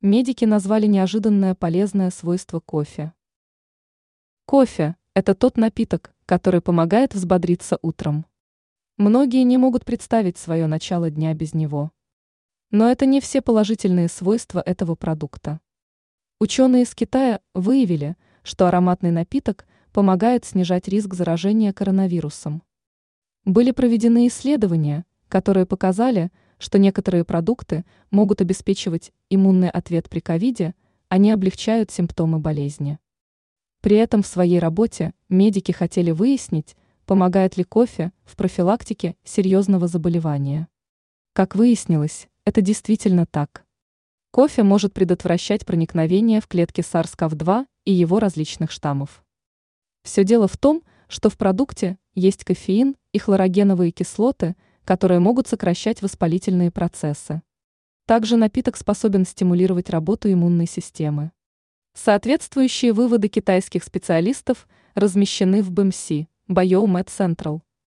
Медики назвали неожиданное полезное свойство кофе. Кофе – это тот напиток, который помогает взбодриться утром. Многие не могут представить свое начало дня без него. Но это не все положительные свойства этого продукта. Ученые из Китая выявили, что ароматный напиток помогает снижать риск заражения коронавирусом. Были проведены исследования, которые показали, что некоторые продукты могут обеспечивать иммунный ответ при ковиде, они облегчают симптомы болезни. При этом в своей работе медики хотели выяснить, помогает ли кофе в профилактике серьезного заболевания. Как выяснилось, это действительно так. Кофе может предотвращать проникновение в клетки SARS-CoV-2 и его различных штаммов. Все дело в том, что в продукте есть кофеин и хлорогеновые кислоты, которые могут сокращать воспалительные процессы. Также напиток способен стимулировать работу иммунной системы. Соответствующие выводы китайских специалистов размещены в БМС, Biomed Central.